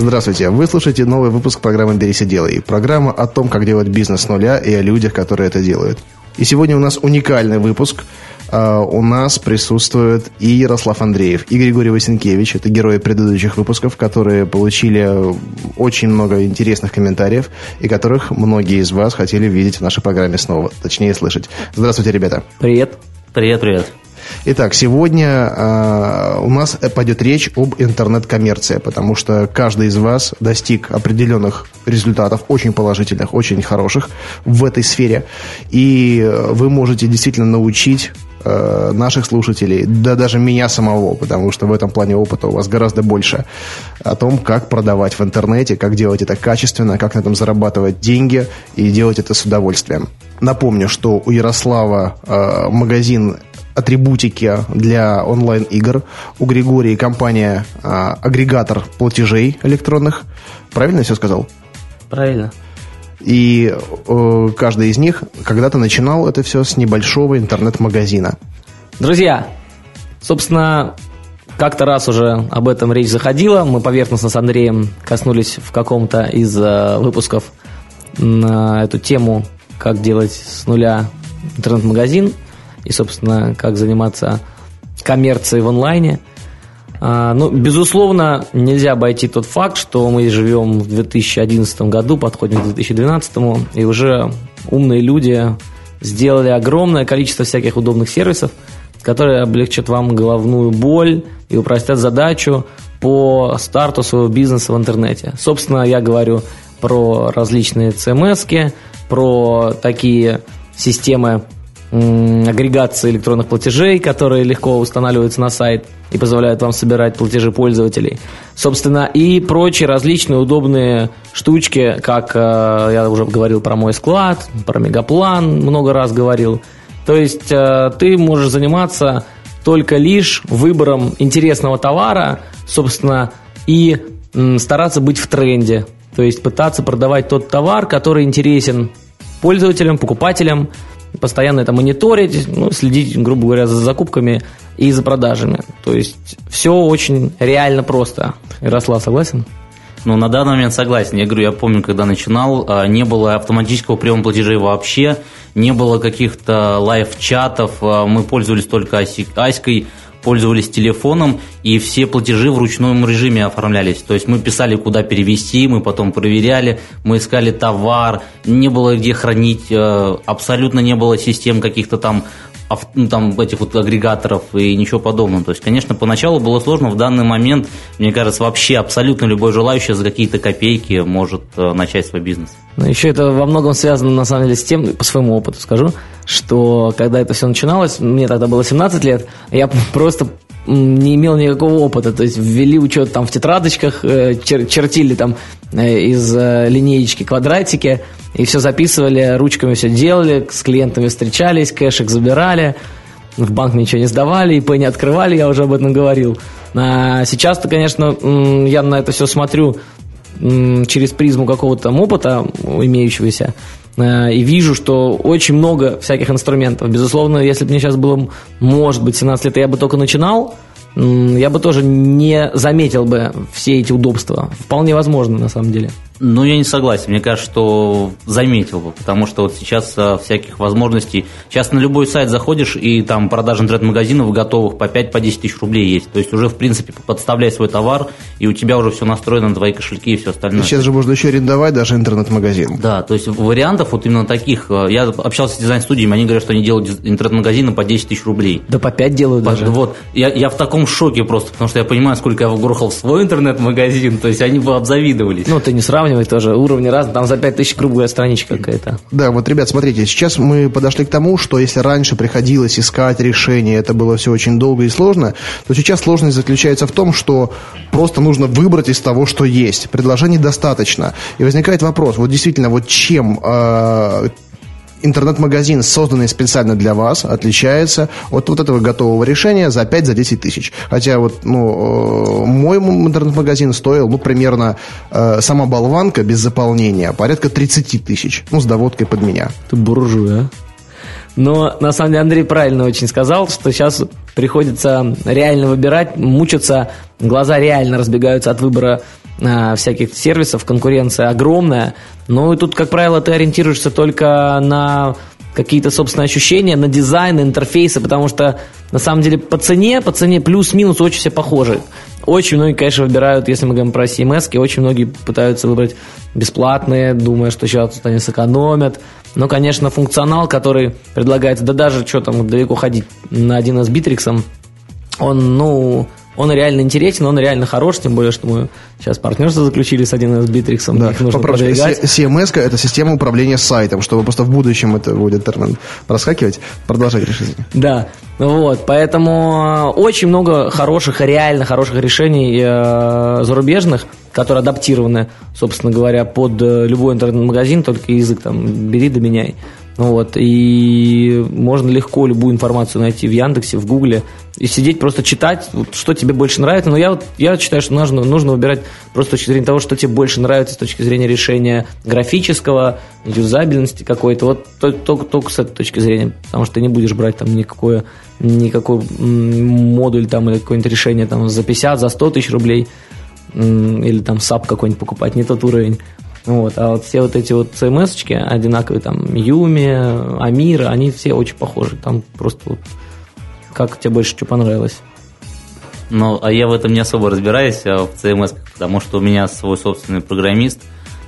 Здравствуйте, вы слушаете новый выпуск программы «Берись и делай». Программа о том, как делать бизнес с нуля и о людях, которые это делают. И сегодня у нас уникальный выпуск – Uh, у нас присутствует и Ярослав Андреев, и Григорий Васенкевич. Это герои предыдущих выпусков, которые получили очень много интересных комментариев, и которых многие из вас хотели видеть в нашей программе снова, точнее слышать. Здравствуйте, ребята. Привет. Привет, привет. Итак, сегодня э, у нас пойдет речь об интернет-коммерции, потому что каждый из вас достиг определенных результатов, очень положительных, очень хороших в этой сфере. И вы можете действительно научить э, наших слушателей, да даже меня самого, потому что в этом плане опыта у вас гораздо больше, о том, как продавать в интернете, как делать это качественно, как на этом зарабатывать деньги и делать это с удовольствием. Напомню, что у Ярослава э, магазин атрибутики для онлайн-игр. У Григории компания э, агрегатор платежей электронных. Правильно я все сказал? Правильно. И э, каждый из них когда-то начинал это все с небольшого интернет-магазина. Друзья, собственно, как-то раз уже об этом речь заходила. Мы поверхностно с Андреем коснулись в каком-то из э, выпусков на эту тему, как делать с нуля интернет-магазин и, собственно, как заниматься коммерцией в онлайне. А, ну, безусловно, нельзя обойти тот факт, что мы живем в 2011 году, подходим к 2012, и уже умные люди сделали огромное количество всяких удобных сервисов, которые облегчат вам головную боль и упростят задачу по старту своего бизнеса в интернете. Собственно, я говорю про различные CMS, про такие системы агрегации электронных платежей, которые легко устанавливаются на сайт и позволяют вам собирать платежи пользователей. Собственно, и прочие различные удобные штучки, как э, я уже говорил про мой склад, про мегаплан, много раз говорил. То есть э, ты можешь заниматься только лишь выбором интересного товара, собственно, и стараться быть в тренде. То есть пытаться продавать тот товар, который интересен пользователям, покупателям, постоянно это мониторить, ну, следить, грубо говоря, за закупками и за продажами. То есть все очень реально просто. Ярослав, согласен? Ну, на данный момент согласен. Я говорю, я помню, когда начинал, а, не было автоматического приема платежей вообще, не было каких-то лайв-чатов, а, мы пользовались только Аськой, пользовались телефоном, и все платежи в ручном режиме оформлялись. То есть мы писали, куда перевести, мы потом проверяли, мы искали товар, не было где хранить, э, абсолютно не было систем каких-то там ну, там, этих вот агрегаторов и ничего подобного. То есть, конечно, поначалу было сложно, в данный момент, мне кажется, вообще абсолютно любой желающий за какие-то копейки может э, начать свой бизнес. Ну, еще это во многом связано, на самом деле, с тем, по своему опыту скажу, что когда это все начиналось, мне тогда было 17 лет, я просто не имел никакого опыта, то есть ввели учет там в тетрадочках, э, чер чертили там э, из линеечки квадратики, и все записывали, ручками все делали, с клиентами встречались, кэшек забирали, в банк ничего не сдавали, ИП не открывали, я уже об этом говорил. А сейчас-то, конечно, я на это все смотрю через призму какого-то опыта имеющегося, э, и вижу, что очень много всяких инструментов. Безусловно, если бы мне сейчас было, может быть, 17 лет, я бы только начинал, я бы тоже не заметил бы все эти удобства. Вполне возможно, на самом деле. Ну, я не согласен. Мне кажется, что заметил бы, потому что вот сейчас а, всяких возможностей... Сейчас на любой сайт заходишь, и там продажа интернет-магазинов готовых по 5-10 по тысяч рублей есть. То есть уже, в принципе, подставляй свой товар, и у тебя уже все настроено на твои кошельки и все остальное. И сейчас же можно еще арендовать даже интернет-магазин. Да, то есть вариантов вот именно таких... А, я общался с дизайн-студиями, они говорят, что они делают интернет-магазины по 10 тысяч рублей. Да по 5 делают по, даже. Вот. Я, я в таком шоке просто, потому что я понимаю, сколько я вгрохал в свой интернет-магазин, то есть они бы обзавидовались. Ну, ты не сравнивай сравнивать тоже уровни разные, там за 5000 круглая страничка какая-то. Да, вот, ребят, смотрите, сейчас мы подошли к тому, что если раньше приходилось искать решение, это было все очень долго и сложно, то сейчас сложность заключается в том, что просто нужно выбрать из того, что есть. Предложений достаточно. И возникает вопрос, вот действительно, вот чем э, интернет-магазин, созданный специально для вас, отличается от вот этого готового решения за 5-10 тысяч. Хотя вот, ну, э, мой интернет-магазин стоил, ну, примерно э, сама болванка без заполнения порядка 30 тысяч. Ну, с доводкой под меня. Ты буржуй, а? Но на самом деле Андрей правильно очень сказал, что сейчас приходится реально выбирать, мучиться, глаза реально разбегаются от выбора всяких сервисов, конкуренция огромная. Ну и тут, как правило, ты ориентируешься только на какие-то собственные ощущения, на дизайн, интерфейсы, потому что на самом деле по цене, по цене плюс-минус очень все похожи. Очень многие, конечно, выбирают, если мы говорим про CMS, очень многие пытаются выбрать бесплатные, думая, что сейчас тут они сэкономят. Но, конечно, функционал, который предлагается, да даже что там далеко ходить на 1С Битриксом, он, ну, он реально интересен, он реально хорош, тем более, что мы сейчас партнерство заключили с 1С Битриксом, да. их нужно продвигать. CMS – это система управления сайтом, чтобы просто в будущем это будет термин проскакивать. Продолжать решить. Да, вот, поэтому очень много хороших, реально хороших решений э, зарубежных, которые адаптированы, собственно говоря, под э, любой интернет-магазин, только язык там бери да меняй. Вот, и можно легко любую информацию найти в Яндексе, в Гугле, и сидеть просто читать, вот, что тебе больше нравится. Но я, вот, я считаю, что нужно, нужно выбирать просто с точки зрения того, что тебе больше нравится с точки зрения решения графического, юзабельности какой-то. Вот только, только с этой точки зрения. Потому что ты не будешь брать там никакое, никакой модуль там или какое-нибудь решение там за 50, за 100 тысяч рублей или там SAP какой-нибудь покупать, не тот уровень. Вот, а вот все вот эти вот CMS-очки одинаковые, там, Юми, Амир, они все очень похожи. Там просто вот как тебе больше что понравилось? Ну, а я в этом не особо разбираюсь а в CMS, потому что у меня свой собственный программист,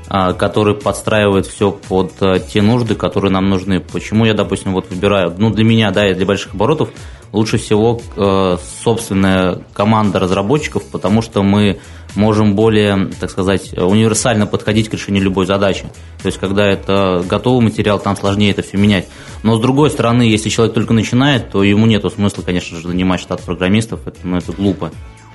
а, который подстраивает все под а, те нужды, которые нам нужны. Почему я, допустим, вот выбираю, ну, для меня, да, и для больших оборотов, лучше всего э, собственная команда разработчиков, потому что мы можем более, так сказать, универсально подходить к решению любой задачи. То есть, когда это готовый материал, там сложнее это все менять. Но, с другой стороны, если человек только начинает, то ему нет смысла, конечно же, занимать штат программистов, это, ну, это глупо.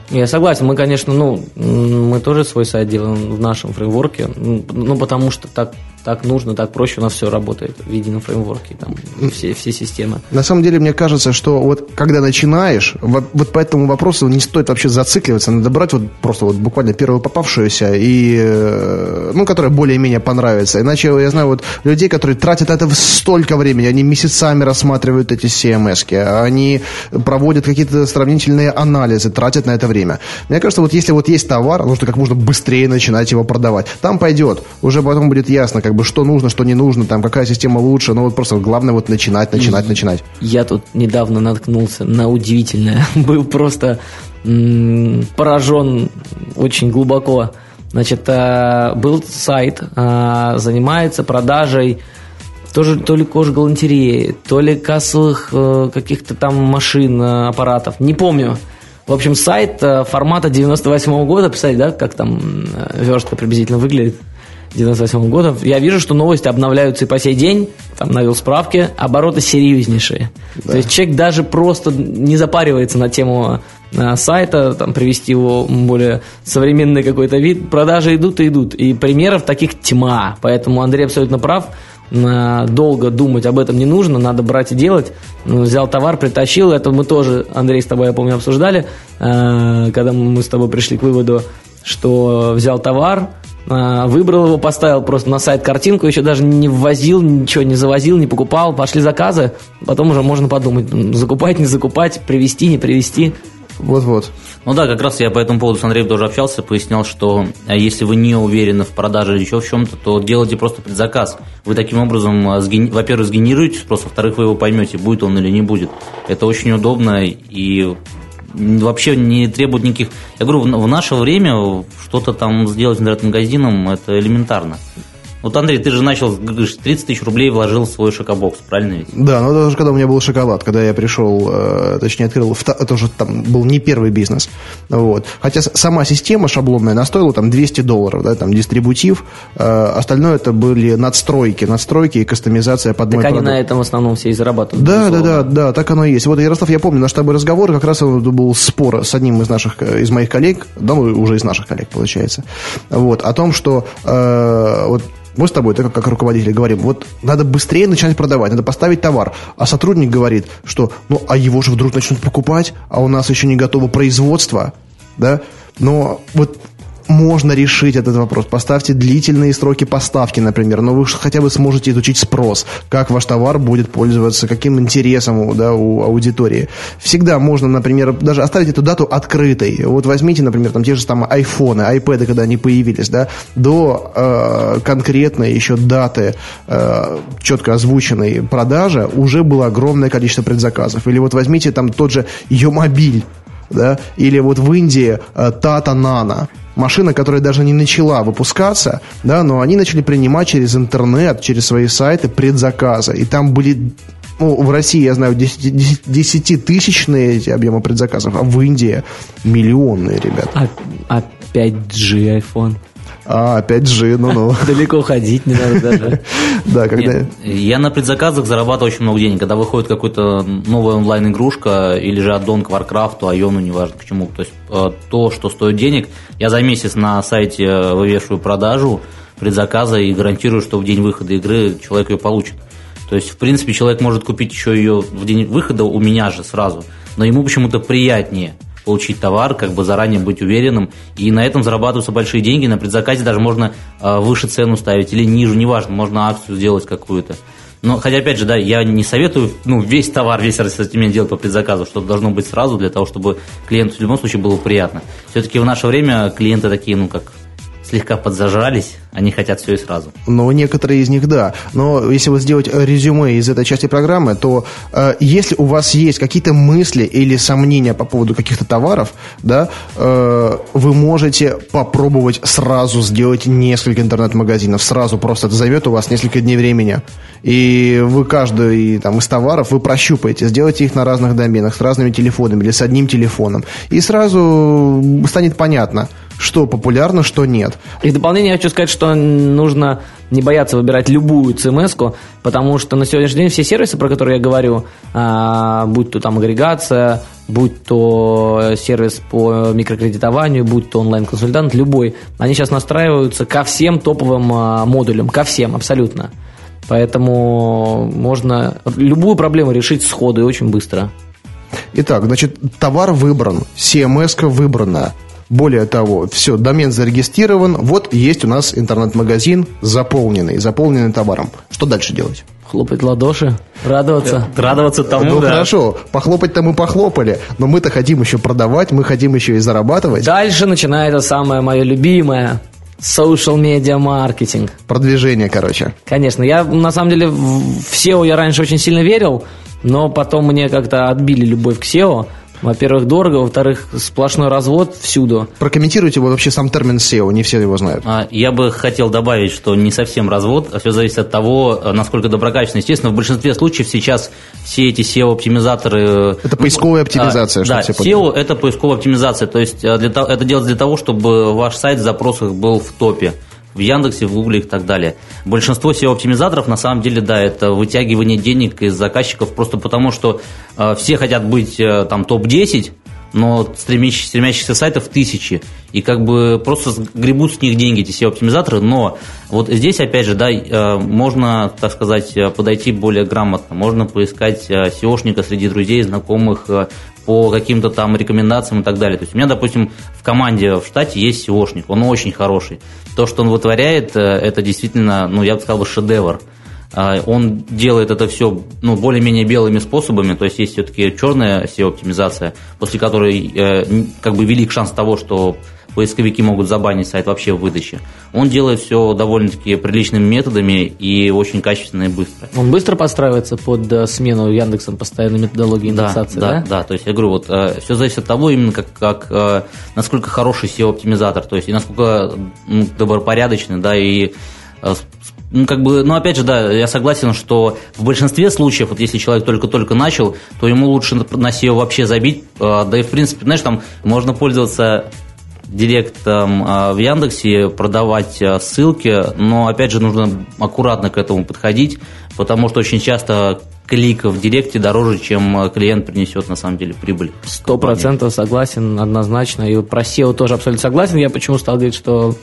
Я согласен, мы, конечно, ну, мы тоже свой сайт делаем в нашем фреймворке, ну, потому что так так нужно, так проще, у нас все работает в едином фреймворке, там все, все системы. На самом деле, мне кажется, что вот когда начинаешь, вот, по этому вопросу не стоит вообще зацикливаться, надо брать вот просто вот буквально первую попавшуюся, и, э, ну, которая более-менее понравится. Иначе я знаю вот людей, которые тратят это столько времени, они месяцами рассматривают эти CMS, они проводят какие-то сравнительные анализы, тратят на это время. Мне кажется, вот если вот есть товар, нужно как можно быстрее начинать его продавать. Там пойдет, уже потом будет ясно, как бы что нужно, что не нужно, там какая система лучше, но вот просто главное вот начинать, начинать, начинать. Я тут недавно наткнулся на удивительное, был просто поражен очень глубоко. Значит, э, был сайт, э, занимается продажей тоже то ли кожгалантереи, то ли кассовых э, каких-то там машин, аппаратов, не помню. В общем, сайт формата 98 -го года, представляете, да, как там верстка приблизительно выглядит? 98 года, я вижу, что новости обновляются и по сей день, там навел справки, обороты серьезнейшие. Да. То есть человек даже просто не запаривается на тему а, сайта, там, привести его более современный какой-то вид, продажи идут и идут. И примеров таких тьма. Поэтому Андрей абсолютно прав. Долго думать об этом не нужно, надо брать и делать. Ну, взял товар, притащил. Это мы тоже, Андрей, с тобой, я помню, обсуждали, а, когда мы с тобой пришли к выводу, что взял товар, выбрал его, поставил просто на сайт картинку, еще даже не ввозил, ничего не завозил, не покупал. Пошли заказы, потом уже можно подумать, закупать, не закупать, привезти, не привезти. Вот-вот. Ну да, как раз я по этому поводу с Андреем тоже общался, пояснял, что а, если вы не уверены в продаже или еще в чем-то, то делайте просто предзаказ. Вы таким образом, а, во-первых, сгенерируете спрос, во-вторых, вы его поймете, будет он или не будет. Это очень удобно и вообще не требует никаких... Я говорю, в наше время что-то там сделать интернет-магазином, это элементарно. Вот, Андрей, ты же начал, говоришь, 30 тысяч рублей вложил в свой шокобокс, правильно ведь? Да, но даже когда у меня был шоколад, когда я пришел, э, точнее, открыл, это уже там был не первый бизнес. Вот. Хотя сама система шаблонная, она стоила там 200 долларов, да, там дистрибутив, э, остальное это были надстройки, надстройки и кастомизация под так мой они продукт. на этом в основном все и зарабатывают. Да, да, да, да, так оно и есть. Вот, Ярослав, я помню наш с тобой разговор, как раз был спор с одним из наших, из моих коллег, да, ну, уже из наших коллег, получается, вот, о том, что э, вот Мы с тобой, так как руководители, говорим, вот надо быстрее начинать продавать, надо поставить товар. А сотрудник говорит, что, ну, а его же вдруг начнут покупать, а у нас еще не готово производство, да? Но вот можно решить этот вопрос. Поставьте длительные сроки поставки, например, но вы хотя бы сможете изучить спрос, как ваш товар будет пользоваться, каким интересом да, у аудитории. Всегда можно, например, даже оставить эту дату открытой. Вот возьмите, например, там те же самые айфоны, айпэды, когда они появились, да, до э, конкретной еще даты э, четко озвученной продажи уже было огромное количество предзаказов. Или вот возьмите там тот же Йомобиль, да, или вот в Индии э, Tata Nano, машина, которая даже не начала выпускаться, да, но они начали принимать через интернет, через свои сайты предзаказы. И там были ну, в России, я знаю, десятитысячные эти объемы предзаказов, а в Индии миллионные, ребята. А, а 5G iPhone? А, 5G, ну-ну. Далеко ходить не надо даже. Да, когда... Я на предзаказах зарабатываю очень много денег. Когда выходит какая-то новая онлайн-игрушка или же аддон к Warcraft, Айону, неважно к чему. То есть э, то, что стоит денег, я за месяц на сайте э, вывешиваю продажу предзаказа и гарантирую, что в день выхода игры человек ее получит. То есть, в принципе, человек может купить еще ее в день выхода у меня же сразу, но ему почему-то приятнее – получить товар, как бы заранее быть уверенным. И на этом зарабатываются большие деньги. На предзаказе даже можно э, выше цену ставить или ниже, неважно, можно акцию сделать какую-то. Но, хотя, опять же, да, я не советую ну, весь товар, весь ассортимент делать по предзаказу, что должно быть сразу для того, чтобы клиенту в любом случае было приятно. Все-таки в наше время клиенты такие, ну, как слегка подзажрались, они хотят все и сразу. Ну, некоторые из них да. Но если вот сделать резюме из этой части программы, то э, если у вас есть какие-то мысли или сомнения по поводу каких-то товаров, да, э, вы можете попробовать сразу сделать несколько интернет-магазинов. Сразу просто это займет у вас несколько дней времени. И вы каждый там, из товаров вы прощупаете, сделайте их на разных доменах, с разными телефонами или с одним телефоном. И сразу станет понятно – что популярно, что нет. И в дополнение я хочу сказать, что нужно не бояться выбирать любую CMS, потому что на сегодняшний день все сервисы, про которые я говорю, а, будь то там агрегация, будь то сервис по микрокредитованию, будь то онлайн-консультант, любой, они сейчас настраиваются ко всем топовым а, модулям, ко всем абсолютно. Поэтому можно любую проблему решить сходу и очень быстро. Итак, значит, товар выбран, CMS выбрана, более того, все, домен зарегистрирован, вот есть у нас интернет-магазин заполненный, заполненный товаром. Что дальше делать? Хлопать ладоши, радоваться. Радоваться тому, Ну да. хорошо, похлопать-то мы похлопали, но мы-то хотим еще продавать, мы хотим еще и зарабатывать. Дальше начинается самое мое любимое. Social media маркетинг. Продвижение, короче. Конечно. Я, на самом деле, в SEO я раньше очень сильно верил, но потом мне как-то отбили любовь к SEO. Во-первых, дорого, во-вторых, сплошной развод всюду. Прокомментируйте вот вообще сам термин SEO, не все его знают. А, я бы хотел добавить, что не совсем развод, а все зависит от того, насколько доброкачественно. Естественно, в большинстве случаев сейчас все эти SEO-оптимизаторы... Э, это поисковая оптимизация, а, что да, все SEO – это поисковая оптимизация, то есть э, для, это делается для того, чтобы ваш сайт в запросах был в топе в Яндексе, в Гугле и так далее. Большинство SEO-оптимизаторов, на самом деле, да, это вытягивание денег из заказчиков просто потому, что э, все хотят быть э, там топ-10, но стремящихся, стремящихся сайтов тысячи. И как бы просто гребут с них деньги эти SEO-оптимизаторы, но вот здесь, опять же, да, э, можно, так сказать, э, подойти более грамотно. Можно поискать SEOшника среди друзей, знакомых, по каким-то там рекомендациям и так далее. То есть у меня, допустим, в команде в штате есть SEOшник, он очень хороший. То, что он вытворяет, э, это действительно, ну, я бы сказал, шедевр. А, он делает это все ну, более-менее белыми способами, то есть есть все-таки черная SEO-оптимизация, после которой э, как бы велик шанс того, что поисковики могут забанить сайт вообще в выдаче. Он делает все довольно-таки приличными методами и очень качественно и быстро. Он быстро подстраивается под э, смену Яндексом постоянной методологии индексации, да? Да, да, то есть я говорю, вот э, все зависит от того, именно как, как э, насколько хороший SEO-оптимизатор, то есть и насколько добропорядочный, да, и ну, как бы, ну, опять же, да, я согласен, что в большинстве случаев, вот если человек только-только начал, то ему лучше на SEO вообще забить, да и, в принципе, знаешь, там можно пользоваться директом а, в Яндексе продавать а, ссылки, но опять же нужно аккуратно к этому подходить, потому что очень часто клик в директе дороже, чем а, клиент принесет на самом деле прибыль. Сто процентов согласен, однозначно. И про SEO тоже абсолютно согласен. Я почему стал говорить, что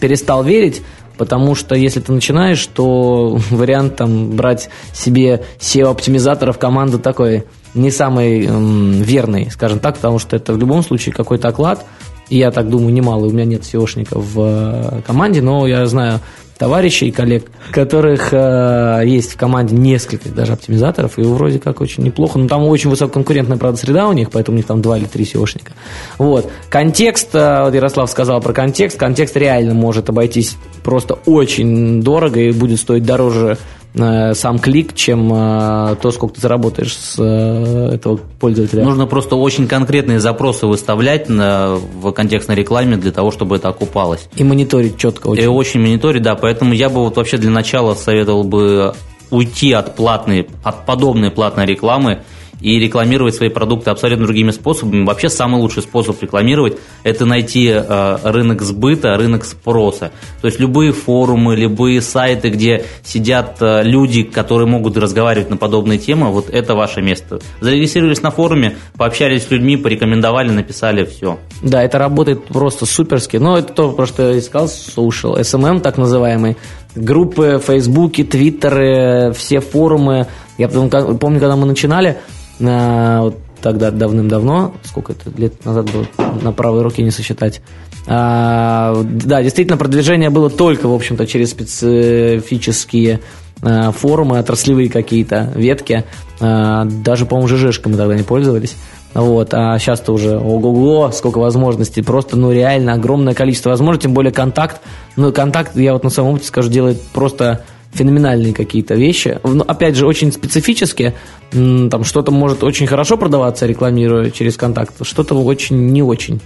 перестал верить, потому что если ты начинаешь, то вариант там брать себе SEO-оптимизатора в команду такой не самый эм, верный, скажем так, потому что это в любом случае какой-то оклад, и я так думаю, немало, у меня нет SEOшников в э, команде, но я знаю товарищей коллег, которых э, есть в команде несколько даже оптимизаторов, и вроде как очень неплохо. Но там очень высококонкурентная, правда, среда у них, поэтому у них там два или три SEOшника. Вот. Контекст, э, вот Ярослав сказал про контекст, контекст реально может обойтись просто очень дорого и будет стоить дороже сам клик, чем э, то, сколько ты заработаешь с э, этого пользователя. Нужно просто очень конкретные запросы выставлять на, в контекстной рекламе для того, чтобы это окупалось. И мониторить четко очень. И очень мониторить, да. Поэтому я бы вот вообще для начала советовал бы уйти от платной, от подобной платной рекламы и рекламировать свои продукты абсолютно другими способами. Вообще самый лучший способ рекламировать – это найти э, рынок сбыта, рынок спроса. То есть любые форумы, любые сайты, где сидят э, люди, которые могут разговаривать на подобные темы, вот это ваше место. Зарегистрировались на форуме, пообщались с людьми, порекомендовали, написали, все. Да, это работает просто суперски. Но это то, про что я искал, social, SMM так называемый. Группы, фейсбуки, твиттеры, все форумы. Я помню, когда мы начинали, на, вот тогда давным-давно, сколько это лет назад было, на правой руке не сосчитать. А, да, действительно, продвижение было только, в общем-то, через специфические а, форумы, отраслевые какие-то ветки. А, даже, по-моему, ЖЖшками тогда не пользовались. Вот, а сейчас-то уже ого-го, сколько возможностей, просто, ну, реально огромное количество возможностей, тем более контакт, ну, контакт, я вот на своем опыте скажу, делает просто феноменальные какие-то вещи. Ну, опять же, очень специфические. Там что-то может очень хорошо продаваться, рекламируя через контакт, что-то очень не очень.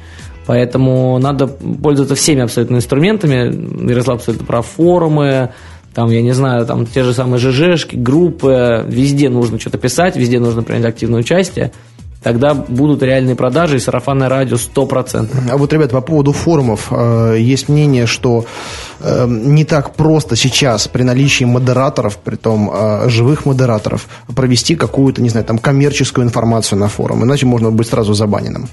Поэтому надо пользоваться всеми абсолютно инструментами. Ярослав абсолютно про форумы, там, я не знаю, там те же самые ЖЖшки, группы, везде нужно что-то писать, везде нужно принять активное участие тогда будут реальные продажи и сарафанное радио 100%. А вот, ребят, по поводу форумов, э, есть мнение, что э, не так просто сейчас при наличии модераторов, при том э, живых модераторов, провести какую-то, не знаю, там коммерческую информацию на форум, иначе можно быть сразу забаненным.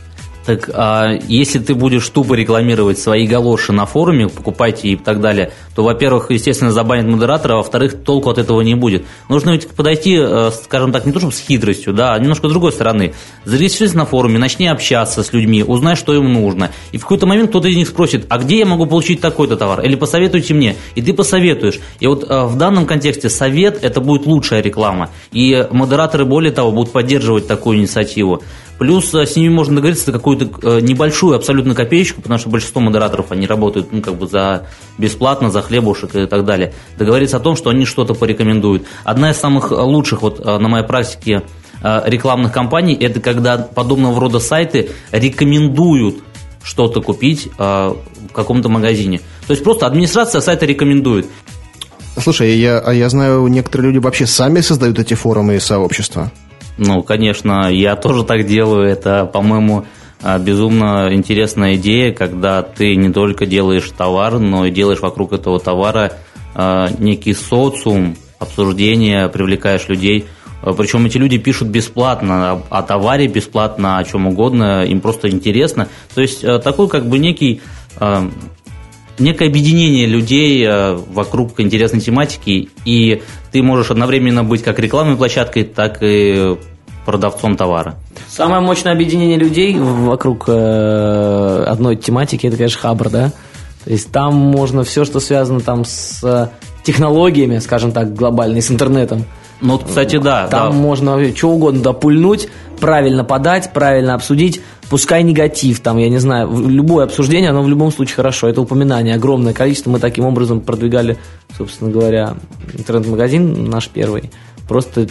Так а если ты будешь тупо рекламировать свои галоши на форуме, покупайте и так далее, то, во-первых, естественно, забанят модератора, а во-вторых, толку от этого не будет. Нужно ведь подойти, э, скажем так, не то чтобы с хитростью, да, а немножко с другой стороны. Зарегистрируйся на форуме, начни общаться с людьми, узнай, что им нужно. И в какой-то момент кто-то из них спросит, а где я могу получить такой-то товар? Или посоветуйте мне. И ты посоветуешь. И вот э, в данном контексте совет – это будет лучшая реклама. И модераторы, более того, будут поддерживать такую инициативу. Плюс э, с ними можно договориться за какую-то э, небольшую абсолютно копеечку, потому что большинство модераторов, они работают ну, как бы за бесплатно, за хлебушек и так далее. Договориться о том, что они что-то порекомендуют. Одна из самых лучших вот э, на моей практике рекламных кампаний, это когда подобного рода сайты рекомендуют что-то купить в каком-то магазине. То есть просто администрация сайта рекомендует. Слушай, я, а я знаю, некоторые люди вообще сами создают эти форумы и сообщества. Ну, конечно, я тоже так делаю. Это, по-моему, а, безумно интересная идея, когда ты не только делаешь товар, но и делаешь вокруг этого товара а, некий социум, обсуждение, привлекаешь людей. А, Причем эти люди пишут бесплатно, о товаре бесплатно, о чем угодно, им просто интересно. То есть такой как бы некий некое объединение людей вокруг интересной тематики, и ты можешь одновременно быть как рекламной площадкой, так и продавцом товара. Самое мощное объединение людей вокруг э, одной тематики, это, конечно, Хабр, да? То есть там можно все, что связано там с э, технологиями, скажем так, глобальной, с интернетом. Ну, кстати, да. Там да. можно что угодно допульнуть, правильно подать, правильно обсудить, пускай негатив, там, я не знаю, любое обсуждение, оно в любом случае хорошо. Это упоминание, огромное количество. Мы таким образом продвигали, собственно говоря, интернет-магазин наш первый просто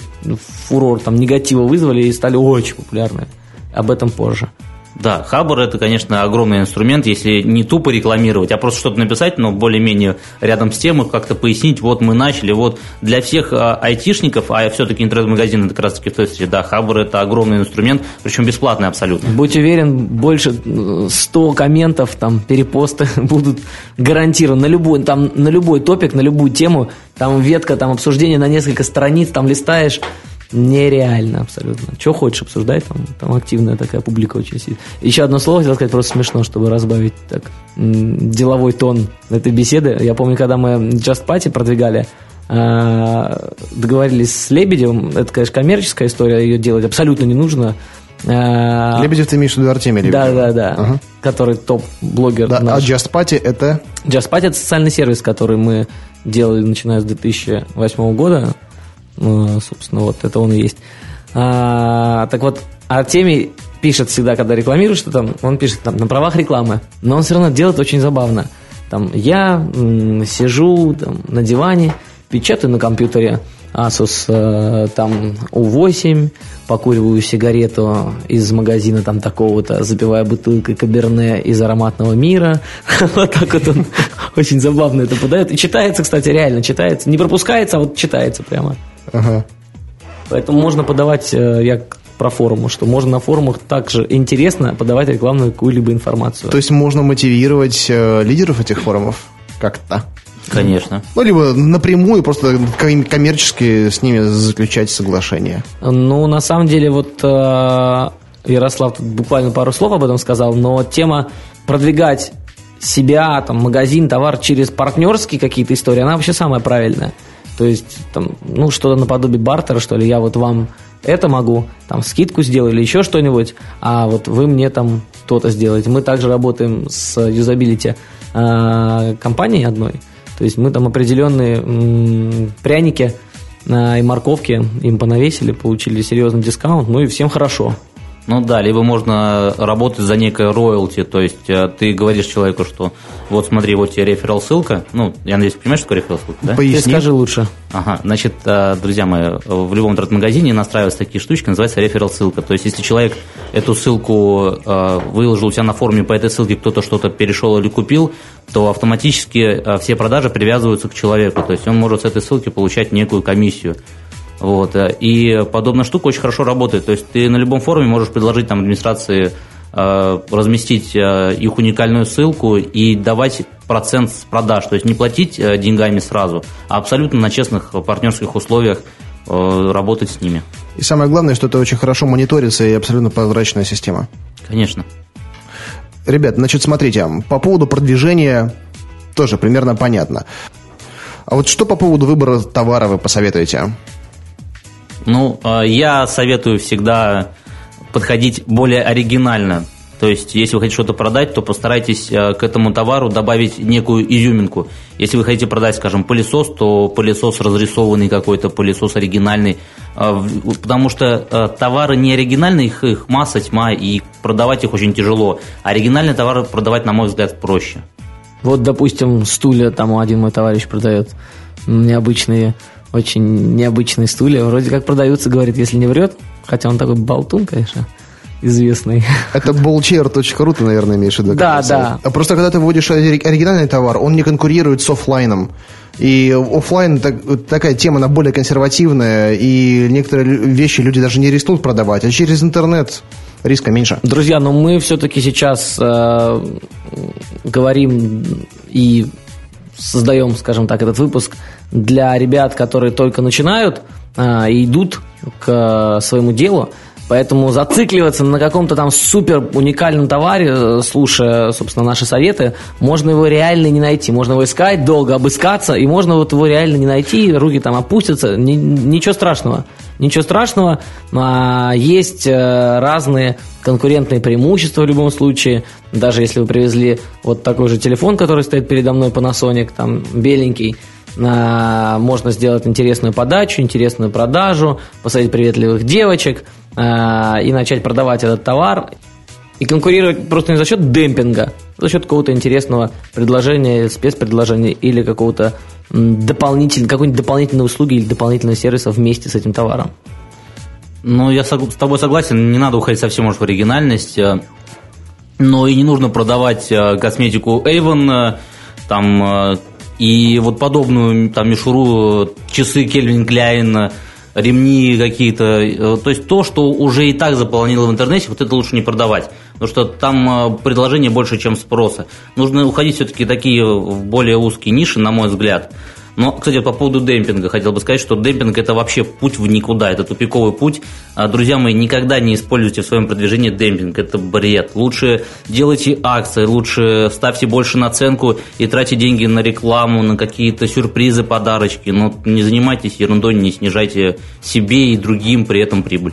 фурор, там, негатива вызвали и стали очень популярны. Об этом позже. Да, Хабр это, конечно, огромный инструмент, если не тупо рекламировать, а просто что-то написать, но более-менее рядом с темой как-то пояснить, вот мы начали, вот для всех а, айтишников, а все-таки интернет-магазин это как раз таки в той среде, да, Хабр это огромный инструмент, причем бесплатный абсолютно. Будь уверен, больше 100 комментов, там, перепосты будут гарантированы на любой, там, на любой топик, на любую тему, там ветка, там обсуждение на несколько страниц, там листаешь, нереально абсолютно. Что хочешь обсуждать, там, там активная такая публика очень сидит. Еще одно слово хотел сказать, просто смешно, чтобы разбавить так деловой тон этой беседы. Я помню, когда мы Just Party продвигали, а, договорились с Лебедевым, это, конечно, коммерческая история, ее делать абсолютно не нужно. А, Лебедев ты имеешь в виду Артемий Лебедев? Да, да, да. Ага. Который топ-блогер. Да, наш. а Just Party это? Just Party это социальный сервис, который мы делали начиная с 2008 года. Ну, собственно, вот это он и есть. А, так вот, Артемий пишет всегда, когда рекламирует что-то, он пишет там на правах рекламы, но он все равно делает очень забавно. Там я м, сижу там, на диване, печатаю на компьютере Asus э, там U8, покуриваю сигарету из магазина там такого-то, запивая бутылкой каберне из ароматного мира. Вот так вот он очень забавно это подает. И читается, кстати, реально читается. Не пропускается, а вот читается прямо. Ага. Поэтому можно подавать, э, я про форумы, что можно на форумах также интересно подавать рекламную какую-либо информацию. То есть можно мотивировать э, лидеров этих форумов как-то? Конечно. Ну, либо напрямую просто коммерчески с ними заключать соглашение. Ну, на самом деле, вот э, Ярослав тут буквально пару слов об этом сказал, но тема продвигать себя, там, магазин, товар через партнерские какие-то истории, она вообще самая правильная. То есть, там, ну, что-то наподобие бартера, что ли, я вот вам это могу, там, скидку сделаю или еще что-нибудь, а вот вы мне там то-то сделаете. Мы также работаем с юзабилити э, компанией одной, то есть мы там определенные м, пряники э, и морковки им понавесили, получили серьезный дискаунт, ну и всем хорошо. Ну да, либо можно работать за некое роялти, то есть э, ты говоришь человеку, что вот смотри, вот тебе реферал ссылка, ну, я надеюсь, понимаешь, что такое реферал ссылка, да? Поясни. Ты скажи лучше. Ага, значит, э, друзья мои, в любом интернет-магазине настраиваются такие штучки, называется реферал ссылка, то есть если человек эту ссылку э, выложил у себя на форуме, по этой ссылке кто-то что-то перешел или купил, то автоматически все продажи привязываются к человеку, то есть он может с этой ссылки получать некую комиссию. Вот. Э, и подобная штука очень хорошо работает. То есть ты на любом форуме можешь предложить там администрации э, разместить э, их уникальную ссылку и давать процент с продаж, то есть не платить деньгами сразу, а абсолютно на честных партнерских условиях работать с ними. И самое главное, что это очень хорошо мониторится и абсолютно прозрачная система. Конечно. Ребят, значит, смотрите, по поводу продвижения тоже примерно понятно. А вот что по поводу выбора товара вы посоветуете? Ну, а, я советую всегда подходить более оригинально. То есть, если вы хотите что-то продать, то постарайтесь а, к этому товару добавить некую изюминку. Если вы хотите продать, скажем, пылесос, то пылесос разрисованный какой-то, пылесос оригинальный. А, потому что товары не оригинальные, их, их масса, тьма, и продавать их очень тяжело. Оригинальные товары продавать, на мой взгляд, проще. Вот, допустим, стулья там один мой товарищ продает необычные очень необычные стулья. Вроде как продаются, говорит, если не врет. Хотя он такой болтун, конечно, известный. Это bullchair.ru ты, наверное, имеешь в виду? Да, да. А просто когда ты вводишь оригинальный товар, он не конкурирует с офлайном. И офлайн так, такая тема, она более консервативная, и некоторые вещи люди даже не рискнут продавать, а через интернет риска меньше. Друзья, но мы все-таки сейчас э, говорим и создаем, скажем так, этот выпуск для ребят, которые только начинают а, и идут к своему делу. Поэтому зацикливаться на каком-то там супер уникальном товаре, э, слушая, собственно, наши советы, можно его реально не найти. Можно его искать, долго обыскаться, и можно вот его реально не найти, руки там опустятся. Ни, ничего страшного. Ничего страшного. А, есть э, разные конкурентные преимущества в любом случае. Даже если вы привезли вот такой же телефон, который стоит передо мной, Panasonic, там беленький, а, можно сделать интересную подачу, интересную продажу, посадить приветливых девочек и начать продавать этот товар и конкурировать просто не за счет демпинга, а за счет какого-то интересного предложения, спецпредложения или какого-то дополнительного, какой-нибудь дополнительной услуги или дополнительного сервиса вместе с этим товаром. Ну, я с тобой согласен, не надо уходить совсем уж в оригинальность, э, но и не нужно продавать э, косметику Avon, э, там и вот подобную там мишуру, часы Кельвин Кляйн, ремни какие-то, э, то есть то, что уже и так заполнило в интернете, вот это лучше не продавать, потому что там э, предложение больше, чем спроса. Нужно уходить все-таки такие в более узкие ниши, на мой взгляд. Но, кстати, по поводу демпинга хотел бы сказать, что демпинг это вообще путь в никуда, это тупиковый путь. А, друзья мои, никогда не используйте в своем продвижении демпинг, это бред. Лучше делайте акции, лучше ставьте больше наценку и тратьте деньги на рекламу, на какие-то сюрпризы, подарочки. Но не занимайтесь ерундой, не снижайте себе и другим при этом прибыль.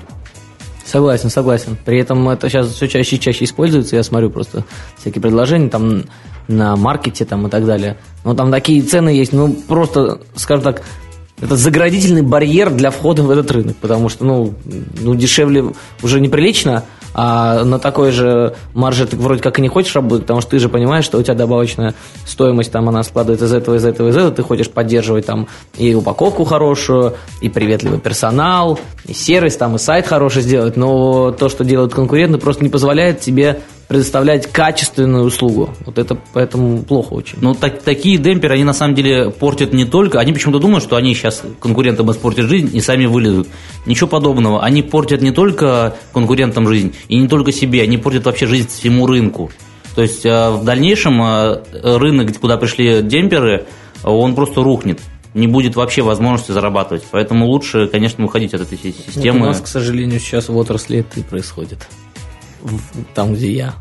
Согласен, согласен. При этом это сейчас все чаще и чаще используется. Я смотрю просто всякие предложения там на маркете там и так далее. Но там такие цены есть, ну просто, скажем так, это заградительный барьер для входа в этот рынок, потому что, ну, ну дешевле уже неприлично, а на такой же марже ты вроде как и не хочешь работать, потому что ты же понимаешь, что у тебя добавочная стоимость, там она складывается из этого, из этого, из этого, ты хочешь поддерживать там и упаковку хорошую, и приветливый персонал, и сервис, там и сайт хороший сделать, но то, что делают конкуренты, просто не позволяет тебе предоставлять качественную услугу. Вот это поэтому плохо очень. Ну, так, такие демперы, они на самом деле портят не только... Они почему-то думают, что они сейчас конкурентам испортят жизнь и сами вылезут. Ничего подобного. Они портят не только конкурентам жизнь и не только себе, они портят вообще жизнь всему рынку. То есть э, в дальнейшем э, рынок, куда пришли демперы, он просто рухнет не будет вообще возможности зарабатывать. Поэтому лучше, конечно, уходить от этой системы. Вот у нас, к сожалению, сейчас в отрасли это и происходит там, где я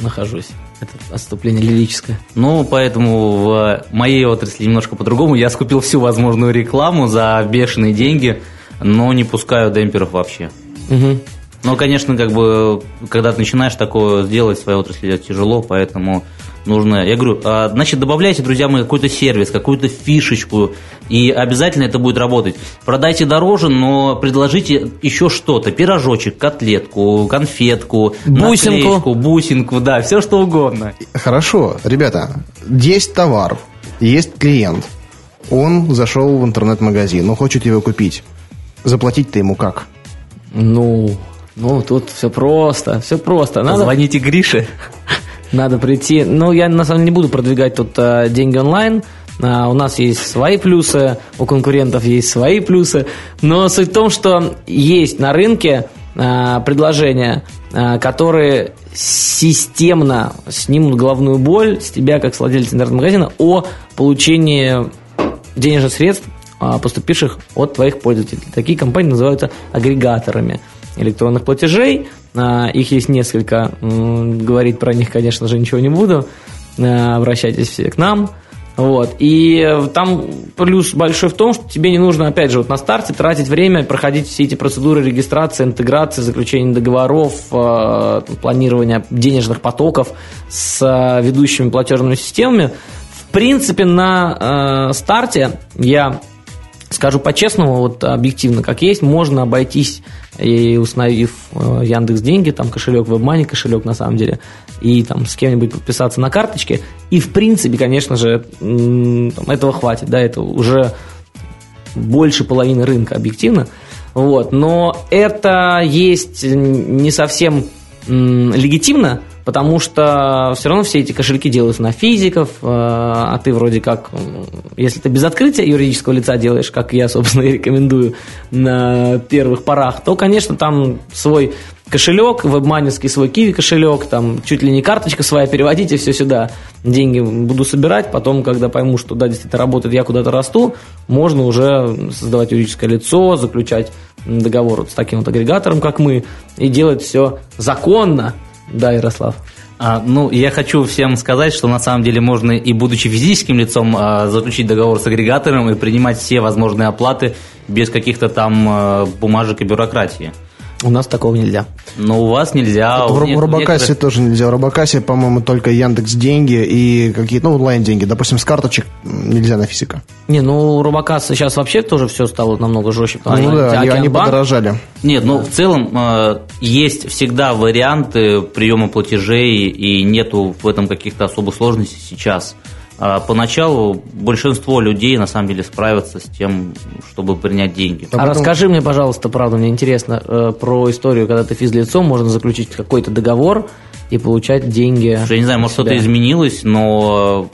нахожусь. Это отступление лирическое. Ну, поэтому в моей отрасли немножко по-другому. Я скупил всю возможную рекламу за бешеные деньги, но не пускаю демперов вообще. Угу. Но, конечно, как бы, когда ты начинаешь такое сделать в своей отрасли, тяжело, поэтому нужно. Я говорю, а, значит, добавляйте, друзья мои, какой-то сервис, какую-то фишечку, и обязательно это будет работать. Продайте дороже, но предложите еще что-то. Пирожочек, котлетку, конфетку, бусинку, наклеечку, бусинку, да, все что угодно. Хорошо, ребята, есть товар, есть клиент. Он зашел в интернет-магазин, но хочет его купить. Заплатить-то ему как? Ну, ну, тут все просто, все просто. Надо... Звоните Грише. Надо прийти. Ну, я на самом деле не буду продвигать тут а, деньги онлайн. А, у нас есть свои плюсы, у конкурентов есть свои плюсы. Но суть в том, что есть на рынке а, предложения, а, которые системно снимут головную боль с тебя, как с владельца интернет-магазина, о получении денежных средств, а, поступивших от твоих пользователей. Такие компании называются агрегаторами электронных платежей. А, их есть несколько. Говорить про них, конечно же, ничего не буду. А, обращайтесь все к нам. Вот. И там плюс большой в том, что тебе не нужно, опять же, вот на старте тратить время, проходить все эти процедуры регистрации, интеграции, заключения договоров, э, планирования денежных потоков с ведущими платежными системами. В принципе, на э, старте я скажу по-честному, вот объективно, как есть, можно обойтись и установив э, Яндекс Деньги, там кошелек WebMoney, кошелек на самом деле, и там с кем-нибудь подписаться на карточке, и в принципе, конечно же, там, этого хватит, да, это уже больше половины рынка объективно, вот, но это есть не совсем легитимно, потому что все равно все эти кошельки делаются на физиков, э, а ты вроде как, если ты без открытия юридического лица делаешь, как я, собственно, и рекомендую на первых порах, то, конечно, там свой кошелек, вебманевский свой киви кошелек, там чуть ли не карточка своя, переводите все сюда, деньги буду собирать, потом, когда пойму, что да, действительно работает, я куда-то расту, можно уже создавать юридическое лицо, заключать договор с таким вот агрегатором, как мы, и делать все законно, да, Ярослав. А, ну, я хочу всем сказать, что на самом деле можно и будучи физическим лицом а, заключить договор с агрегатором и принимать все возможные оплаты без каких-то там а, бумажек и бюрократии. У нас такого нельзя. Но у вас нельзя. в, нет, в Робокассе некоторых... тоже нельзя. В Робокассе, по-моему, только Яндекс деньги и какие-то, ну, онлайн деньги. Допустим, с карточек нельзя на физика. Не, ну, Робокасса сейчас вообще тоже все стало намного жестче. Ну да, они, они подорожали. Нет, ну, в целом э, есть всегда варианты приема платежей, и нету в этом каких-то особых сложностей сейчас. А поначалу большинство людей на самом деле справятся с тем, чтобы принять деньги. А, а расскажи мне, пожалуйста, правда, мне интересно э, про историю, когда ты физлицом, можно заключить какой-то договор и получать деньги. Я не знаю, может что-то изменилось, но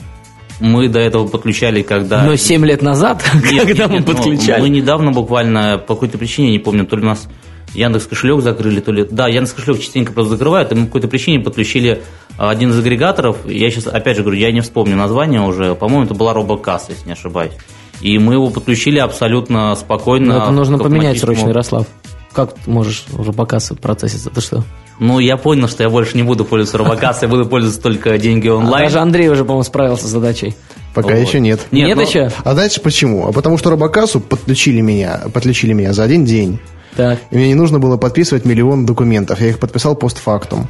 мы до этого подключали, когда... Но 7 лет назад, нет, когда нет, мы нет, ну, подключали. Мы недавно буквально по какой-то причине, не помню, то ли у нас Яндекс кошелек закрыли, то ли... Да, Яндекс кошелек частенько просто закрывают, и мы по какой-то причине подключили а, один из агрегаторов. Я сейчас, опять же говорю, я не вспомню название уже. По-моему, это была Робокасса, если не ошибаюсь. И мы его подключили абсолютно спокойно. Но это нужно поменять срочно, Ярослав. Как ты можешь робокассы процесситься? Ты что? Ну, я понял, что я больше не буду пользоваться робокассой, я буду пользоваться только деньги А онлайн. Даже Андрей уже, по-моему, справился с задачей. Пока Вот. еще нет. Нет, но- еще? А знаете почему? А потому что робокассу подключили меня, подключили меня за один день. Так. И мне не нужно было подписывать миллион документов. Я их подписал постфактум.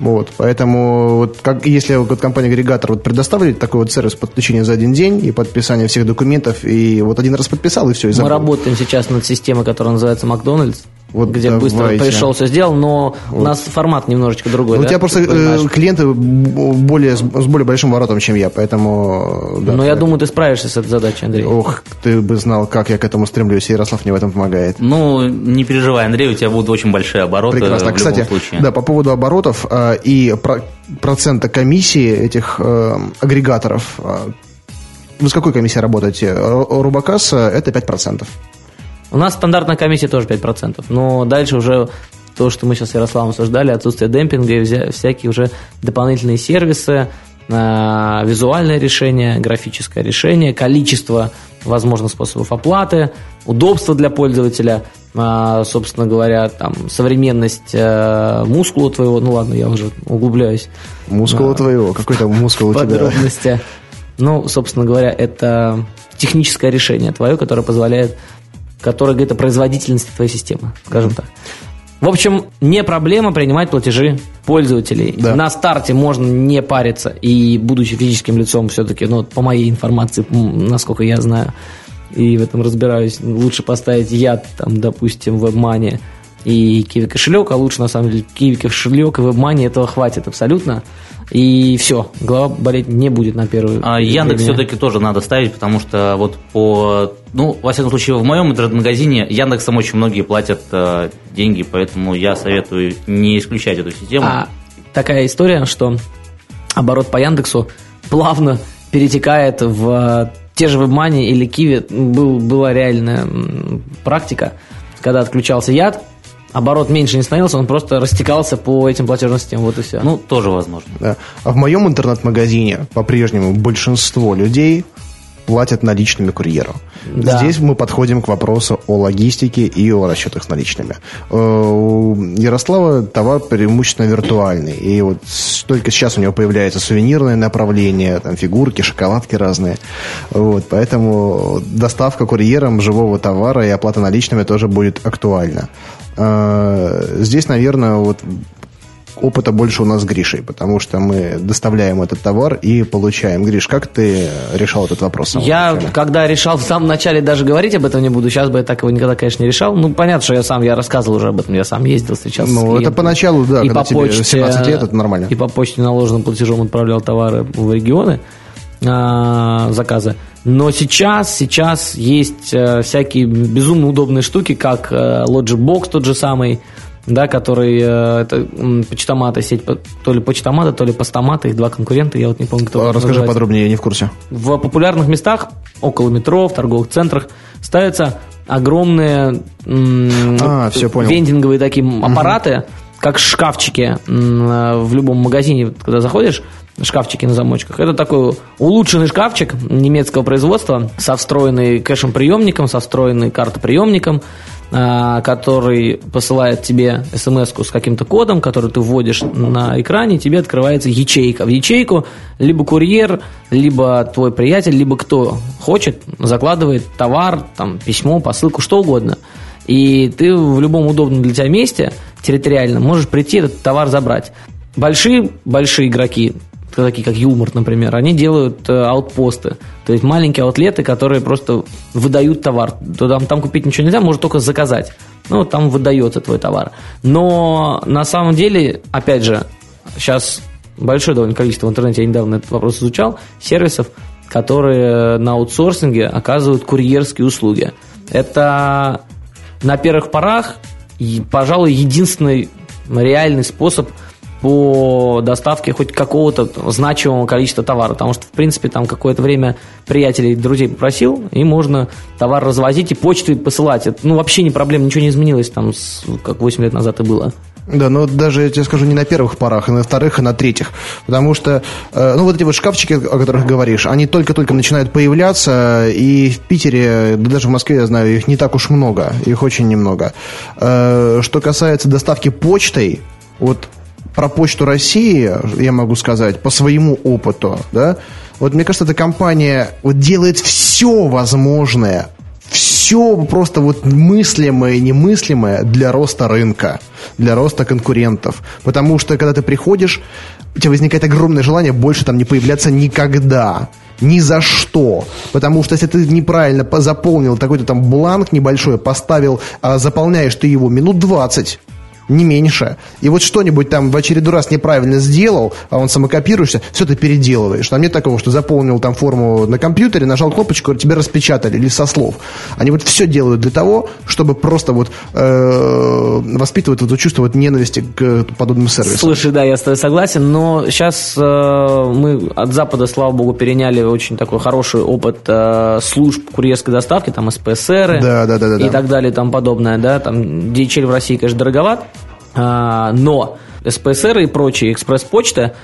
Вот, поэтому вот как, если вот компания-агрегатор вот предоставит такой вот сервис подключения за один день и подписания всех документов, и вот один раз подписал, и все, и Мы работаем сейчас над системой, которая называется Макдональдс. Вот где быстро давайте. пришел, все сделал, но у нас формат немножечко другой. Ну, у да? тебя просто э, клиенты более, с с более большим воротом, чем я, поэтому... э, да, но я поэтому- думаю, ты справишься с этой задачей, Андрей. Ох, ты бы знал, как я к этому стремлюсь, и Ярослав мне в этом помогает. Ну, не переживай, Андрей, у тебя будут очень большие обороты Прекрасно. в Кстати, любом случае. да, по поводу оборотов э, и про- процента комиссии этих э, агрегаторов. э, вы с какой комиссией работаете? Ру- Рубакасса это 5%. У нас стандартная комиссия тоже 5%, но дальше уже то, что мы сейчас с Ярославом обсуждали, отсутствие демпинга и вся- всякие уже дополнительные сервисы, а, визуальное решение, графическое решение, количество возможных способов оплаты, удобство для пользователя, а, собственно говоря, там, современность э, мускула твоего, ну ладно, я уже углубляюсь Мускула твоего. Какой там мускул у тебя? подробности. Ну, собственно говоря, это техническое решение твое, которое позволяет, которое говорит о производительности твоей системы, скажем так. В общем, не проблема принимать платежи пользователей. Да. На старте можно не париться, и будучи физическим лицом, все-таки, ну, по моей информации, насколько я знаю, и в этом разбираюсь, лучше поставить яд, там, допустим, в WebMoney и Kiwi кошелек, а лучше, на самом деле, Kiwi кошелек и WebMoney этого хватит абсолютно. И все, голова болеть не будет на первый А Яндекс все-таки тоже надо ставить, потому что вот по, ну, во всяком случае, в моем интернет-магазине Яндексом очень многие платят э, деньги, поэтому я советую не исключать эту систему. А такая история, что оборот по Яндексу плавно перетекает в э, те же WebMoney или Kiwi. Был, была реальная практика, когда отключался яд, оборот меньше не становился, он просто растекался по этим платежным системам, вот и все. Ну, тоже возможно. Да. А в моем интернет-магазине по-прежнему большинство людей платят наличными курьеру. Да. Здесь мы подходим к вопросу о логистике и о расчетах с наличными. Э, У Ярослава товар преимущественно виртуальный. И вот только сейчас у него появляется сувенирное направление, там фигурки, шоколадки разные. Вот, поэтому доставка курьером живого товара и оплата наличными тоже будет актуальна. Э, Здесь, наверное, вот опыта больше у нас с Гришей, потому что мы доставляем этот товар и получаем. Гриш, как ты решал этот вопрос? Я, начала? когда решал в самом начале, даже говорить об этом не буду, сейчас бы я так его никогда, конечно, не решал. Ну, понятно, что я сам, я рассказывал уже об этом, я сам ездил, встречался с Ну, это поначалу, да, и когда по тебе почте, 17 лет, это нормально. И по почте наложенным платежом отправлял товары в регионы, а, заказы. Но сейчас, сейчас есть э, всякие безумно удобные штуки, как э, Logic Box тот же самый, да, который, э, это м, почтоматы, сеть, то ли почтомата, то ли постамата, их два конкурента, я вот не помню, кто А, Расскажи подробнее, я не в курсе. В популярных местах, около метро, в торговых центрах, ставятся огромные м, А, всё, понял. вендинговые такие аппараты, как шкафчики м, э, в любом магазине, когда заходишь, шкафчики на замочках. Это такой улучшенный шкафчик немецкого производства со встроенной кэшем-приемником, со встроенной картоприемником, а, который посылает тебе смс с каким-то кодом, который ты вводишь на экране, тебе открывается ячейка. В ячейку либо курьер, либо твой приятель, либо кто хочет, закладывает товар, там, письмо, посылку, что угодно. И ты в любом удобном для тебя месте территориально можешь прийти этот товар забрать. Большие, большие игроки, такие как Юмор, например, они делают э, аутпосты. То есть маленькие аутлеты, которые просто выдают товар. То Там, там купить ничего нельзя, можно только заказать. Ну, там выдается твой товар. Но на самом деле, опять же, сейчас большое довольно количество в интернете, я недавно этот вопрос изучал, сервисов, которые на аутсорсинге оказывают курьерские услуги. Это на первых порах, пожалуй, единственный реальный способ по доставке хоть какого-то значимого количества товара. Потому что, в принципе, там какое-то время приятелей, друзей попросил, и можно товар развозить и почтой посылать. Это, ну, вообще не проблема, ничего не изменилось, там, с- как 8 лет назад и было. Да, но даже, я тебе скажу, не на первых порах, а на вторых, и на третьих. Потому что, э, ну, вот эти вот шкафчики, о которых говоришь, они только-только начинают появляться, и в Питере, да даже в Москве, я знаю, их не так уж много, их очень немного. Э, что касается доставки почтой, вот про Почту России я могу сказать по своему опыту, да, вот мне кажется, эта компания вот делает все возможное, все просто вот мыслимое и немыслимое для роста рынка, для роста конкурентов. Потому что, когда ты приходишь, у тебя возникает огромное желание больше там не появляться никогда. Ни за что. Потому что если ты неправильно заполнил такой-то там бланк небольшой, поставил, а заполняешь ты его минут 20, не меньше. И вот что-нибудь там в очередной раз неправильно сделал, а он самокопируешься, все ты переделываешь. Там нет такого, что заполнил там форму на компьютере, нажал кнопочку, тебе распечатали, или со слов. Они вот все делают для того, чтобы просто вот э, воспитывать вот это чувство вот ненависти к подобным сервисам. Слушай, да, я с тобой согласен, но сейчас э, мы от Запада, слава богу, переняли очень такой хороший опыт э, служб курьерской доставки, там СПСР да, да, да, да, и да. так далее и тому подобное, да, там DHL в России, конечно, дороговат, но СПСР и прочие экспресс-почта,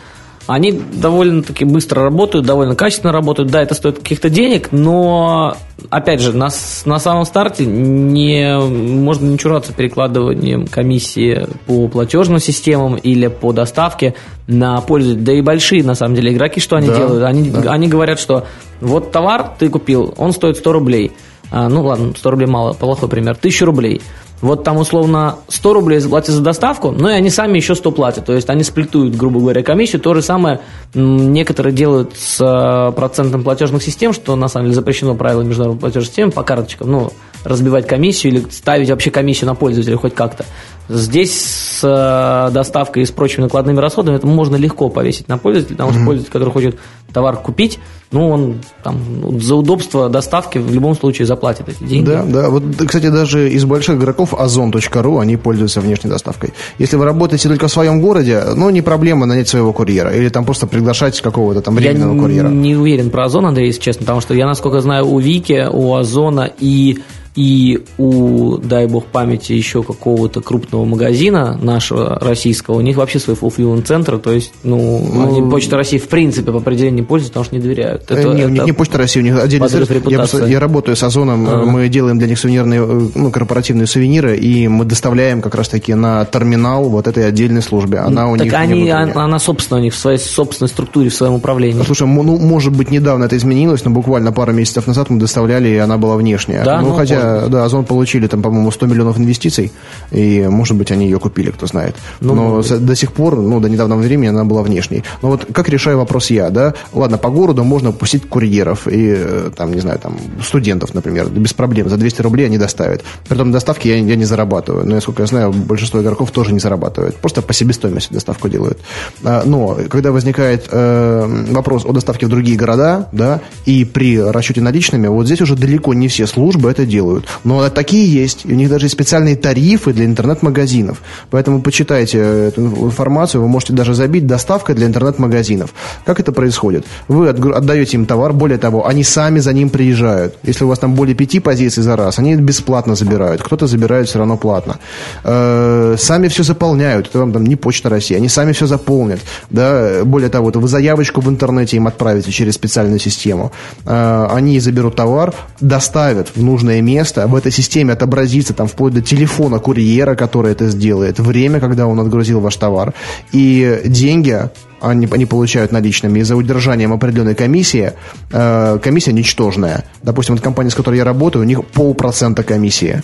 они довольно-таки быстро работают, довольно качественно работают. Да, это стоит каких-то денег, но, опять же, на, на самом старте не, можно не чураться перекладыванием комиссии по платежным системам или по доставке на пользователя. Да и большие, на самом деле, игроки, что они Да, делают? Они, да. они говорят, что вот товар ты купил, он стоит 100 рублей. А, ну ладно, 100 рублей мало, плохой пример. 1000 рублей. Вот там условно 100 рублей заплатят за доставку, но и они сами еще 100 платят. То есть они сплитуют, грубо говоря, комиссию. То же самое некоторые делают с э, процентом платежных систем, что на самом деле запрещено правилами международной платежной системы по карточкам. Ну, разбивать комиссию или ставить вообще комиссию на пользователя хоть как-то. Здесь с э, доставкой и с прочими накладными расходами это можно легко повесить на пользователя, потому что пользователь, который хочет товар купить, ну, он там за удобство доставки в любом случае заплатит эти деньги. Да, да. Вот, кстати, даже из больших игроков Озон.ру, они пользуются внешней доставкой. Если вы работаете только в своем городе, ну, не проблема нанять своего курьера. Или там просто приглашать какого-то там временного я курьера. не уверен про Озон, Андрей, если честно, потому что я, насколько знаю, у Вики, у Озона и и у, дай бог памяти, еще какого-то крупного магазина нашего российского, у них вообще свой fulfillment центр, то есть, ну, они Почта России в принципе по определению не пользуются, потому что не доверяют. Э, не, у них не Почта России, у них отдельный сервис. Я, я работаю с Озоном, Ага. мы делаем для них сувенирные, э, ну, корпоративные сувениры, и мы доставляем как раз-таки на терминал вот этой отдельной службе. Она у так них они, не она, она, собственно, у них в своей собственной структуре, в своем управлении. Слушай, ну, может быть, недавно это изменилось, но буквально пару месяцев назад мы доставляли, и она была внешняя. Да? ну, Ну, хотя, да, Озон получили там, по-моему, 100 миллионов инвестиций, и, может быть, они ее купили, кто знает. Ну, но с- до сих пор, ну, до недавнего времени она была внешней. Но вот как решаю вопрос я, да? Ладно, по городу можно пустить курьеров и, э, там, не знаю, там, студентов, например, да без проблем. За 200 рублей они доставят. Притом на доставке я, я не зарабатываю. Но, насколько я знаю, большинство игроков тоже не зарабатывают. Просто по себестоимости доставку делают. А, Но, когда возникает э, вопрос о доставке в другие города, да, и при расчете наличными, вот здесь уже далеко не все службы это делают. Но такие есть. И у них даже специальные тарифы для интернет-магазинов. Поэтому почитайте эту информацию, вы можете даже забить доставка для интернет-магазинов. Как это происходит? Вы отдаете им товар, более того, они сами за ним приезжают. Если у вас там более пяти позиций за раз, они бесплатно забирают. Кто-то забирает все равно платно. Э, Сами все заполняют. Это вам там не Почта России. Они сами все заполнят. Да? Более того, вы заявочку в интернете им отправите через специальную систему. Э, Они заберут товар, доставят в нужное место. В этой системе отобразится там вплоть до телефона курьера, который это сделает, время, когда он отгрузил ваш товар. И деньги они, они получают наличными, и за удержанием определенной комиссии, э, комиссия ничтожная. Допустим, вот компания, с которой я работаю, у них полпроцента комиссии.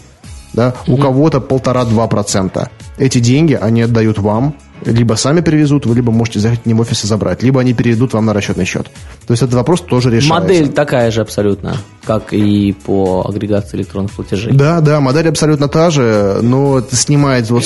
Да? У кого-то полтора-два процента. Эти деньги они отдают вам, либо сами привезут, вы либо можете заехать к ним в офис и забрать, либо они переведут вам на расчетный счет. То есть этот вопрос тоже решается. Модель такая же абсолютно, как и по агрегации электронных платежей. Да, да, модель абсолютно та же, но это снимает вот